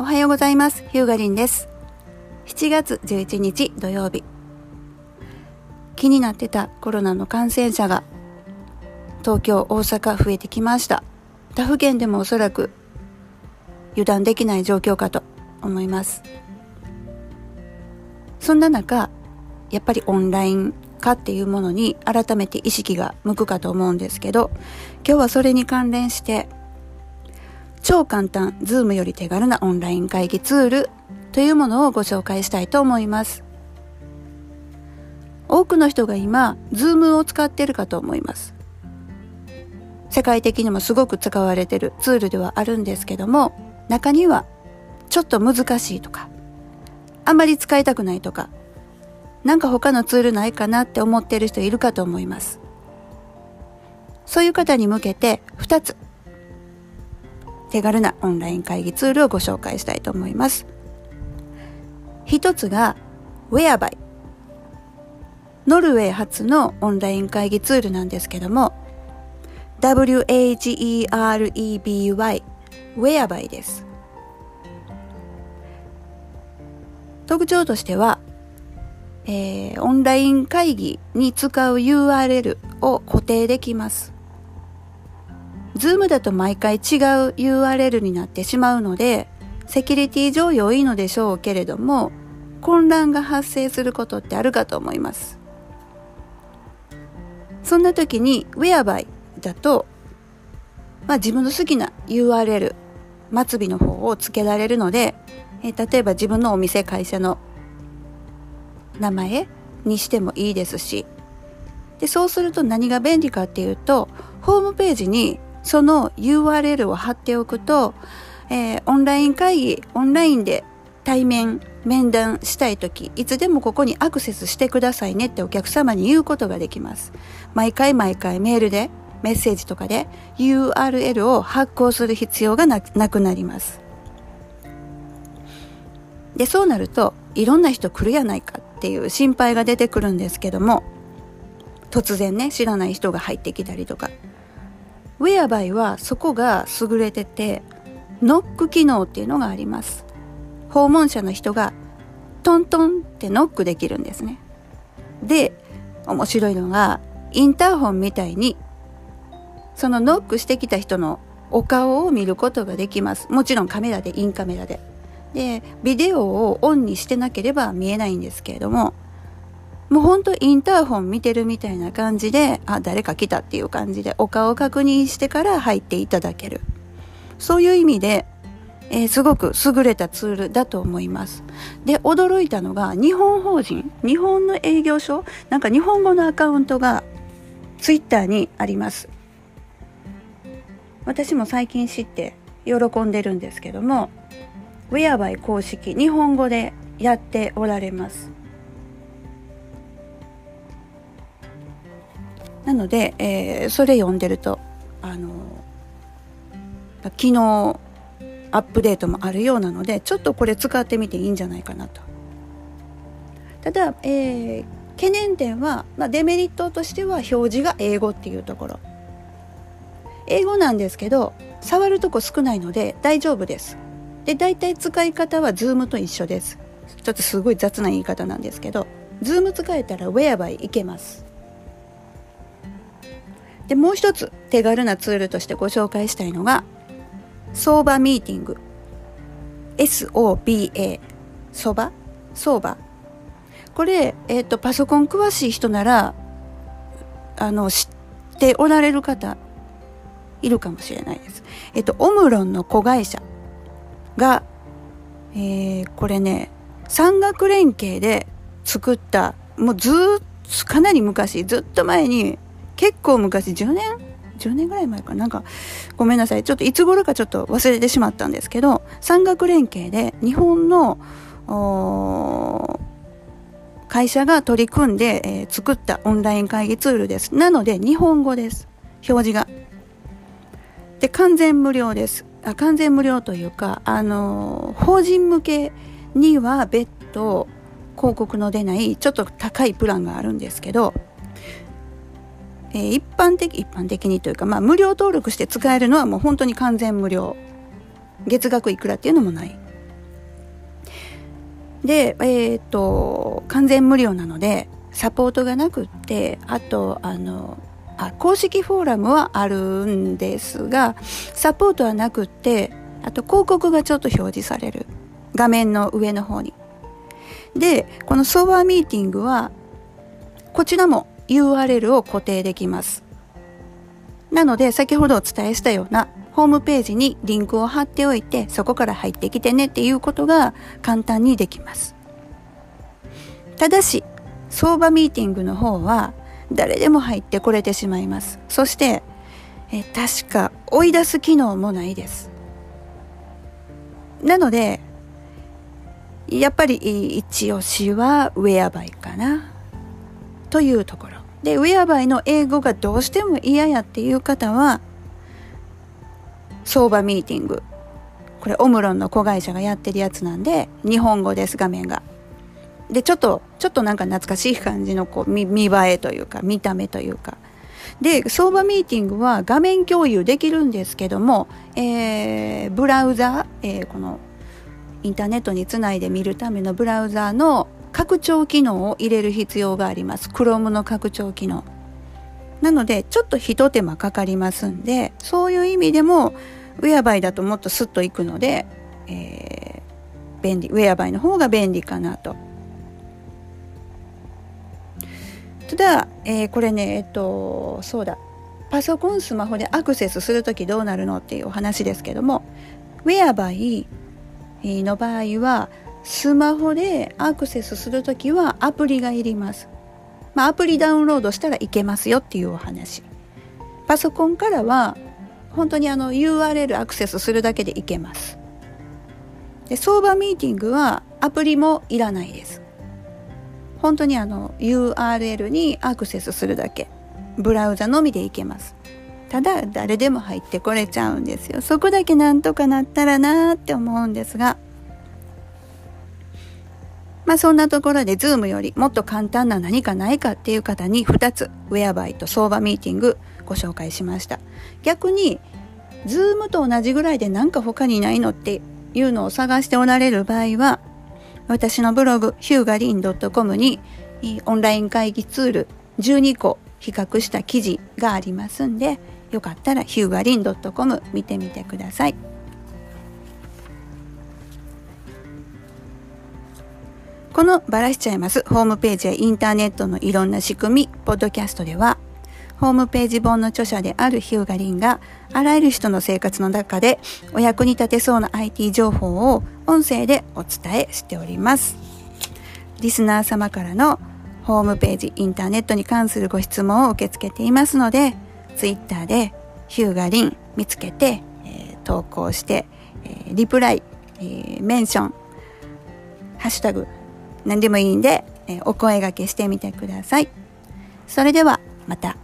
おはようございます。ヒューガリンです。7月11日土曜日。気になってたコロナの感染者が東京、大阪増えてきました。他府県でもおそらく油断できない状況かと思います。そんな中、やっぱりオンライン化っていうものに改めて意識が向くかと思うんですけど、今日はそれに関連して超簡単、ズームより手軽なオンライン会議ツールというものをご紹介したいと思います。多くの人が今、ズームを使っているかと思います。世界的にもすごく使われているツールではあるんですけども、中にはちょっと難しいとか、あんまり使いたくないとか、なんか他のツールないかなって思っている人いるかと思います。そういう方に向けて2つ手軽なオンライン会議ツールをご紹介したいと思います。一つが Whereby。ノルウェー発のオンライン会議ツールなんですけども WHEREBY Whereby です。特徴としては、えー、オンライン会議に使う URL を固定できます。ズームだと毎回違う URL になってしまうので、セキュリティ上良いのでしょうけれども、混乱が発生することってあるかと思います。そんな時に Whereby だと、まあ、自分の好きな URL、末尾の方を付けられるので、え例えば自分のお店、会社の名前にしてもいいですし、で、そうすると何が便利かっていうと、ホームページにその URL を貼っておくと、えー、オンライン会議、オンラインで対面、面談したいとき、いつでもここにアクセスしてくださいねってお客様に言うことができます。毎回毎回メールで、メッセージとかで URL を発行する必要がなくなります。で、そうなると、いろんな人来るやないかっていう心配が出てくるんですけども、突然ね、知らない人が入ってきたりとか、ウェアバイはそこが優れてて、ノック機能っていうのがあります。訪問者の人がトントンってノックできるんですね。で、面白いのが、インターホンみたいに、そのノックしてきた人のお顔を見ることができます。もちろんカメラで、インカメラで。で、ビデオをオンにしてなければ見えないんですけれども、もうほんとインターホン見てるみたいな感じで、あ、誰か来たっていう感じでお顔を確認してから入っていただける。そういう意味で、えー、すごく優れたツールだと思います。で、驚いたのが、日本法人、日本の営業所、なんか日本語のアカウントがツイッターにあります。私も最近知って喜んでるんですけども、ウェアバイ公式、日本語でやっておられます。なので、えー、それ読んでるとあの昨日アップデートもあるようなのでちょっとこれ使ってみていいんじゃないかなと。ただ、えー、懸念点は、まあ、デメリットとしては表示が英語っていうところ。英語なんですけど触るとこ少ないので大丈夫です。で大体使い方は Zoom と一緒です。ちょっとすごい雑な言い方なんですけど Zoom 使えたら Whereby いけます。で、もう一つ手軽なツールとしてご紹介したいのが、相場ミーティング。SOBA。相場相場。これ、えっ、ー、と、パソコン詳しい人なら、あの、知っておられる方、いるかもしれないです。えっ、ー、と、オムロンの子会社が、えー、これね、産学連携で作った、もうずっと、かなり昔、ずっと前に結構昔、10年 ?10 年ぐらい前かなんか、ごめんなさい。ちょっといつ頃かちょっと忘れてしまったんですけど、産学連携で日本の、会社が取り組んで、えー、作ったオンライン会議ツールです。なので、日本語です。表示が。で、完全無料です。あ完全無料というか、あのー、法人向けには別途広告の出ないちょっと高いプランがあるんですけど、えー、一般的、一般的にというか、まあ、無料登録して使えるのはもう本当に完全無料。月額いくらっていうのもない。でえっ、と完全無料なのでサポートがなくってあとあのあ公式フォーラムはあるんですがサポートはなくってあと広告がちょっと表示される画面の上の方にでこのソーバーミーティングはこちらも URL を固定できます。なので先ほどお伝えしたようなホームページにリンクを貼っておいてそこから入ってきてねっていうことが簡単にできます。ただし相場ミーティングの方は誰でも入ってこれてしまいます。そしてえ確か追い出す機能もないです。なのでやっぱり一押しはウェアバイかなというところ。でウェアバイの英語がどうしても嫌やっていう方は相場ミーティング。これオムロンの子会社がやってるやつなんで日本語です画面が。でちょっとちょっとなんか懐かしい感じのこう見見栄えというか見た目というか。で相場ミーティングは画面共有できるんですけども、えー、ブラウザー、えー、このインターネットにつないで見るためのブラウザーの拡張機能を入れる必要があります。Chrome の拡張機能。なのでちょっとひと手間かかりますんでそういう意味でもウェアバイだともっとスッといくので、えー、便利ウェアバイの方が便利かなと。ただ、えー、これねえっとそうだ。パソコンスマホでアクセスする時どうなるのっていうお話ですけどもウェアバイの場合はスマホでアクセスする時はアプリがいります、まあ、アプリダウンロードしたらいけますよっていうお話。パソコンからは本当にあの URL アクセスするだけでいけます。で相場ミーティングはアプリもいらないです。本当にあの URL にアクセスするだけ。ブラウザのみでいけます。ただ誰でも入ってこれちゃうんですよ。そこだけなんとかなったらなーって思うんですが。まあそんなところで Zoom よりもっと簡単な何かないかっていう方に2つウェアバイと相場ミーティングご紹介しました逆に Zoom と同じぐらいで何か他にないのっていうのを探しておられる場合は私のブログヒューガリン .com にオンライン会議ツール12個比較した記事がありますんでよかったらヒューガリン .com 見てみてください。このバラしちゃいますホームページやインターネットのいろんな仕組み、ポッドキャストではホームページ本の著者であるヒューガリンがあらゆる人の生活の中でお役に立てそうな IT 情報を音声でお伝えしております。リスナー様からのホームページ、インターネットに関するご質問を受け付けていますので、ツイッターでヒューガリン見つけて、えー、投稿して、えー、リプライ、えー、メンション、ハッシュタグ、何でもいいんで、えお声がけしてみてください。それではまた。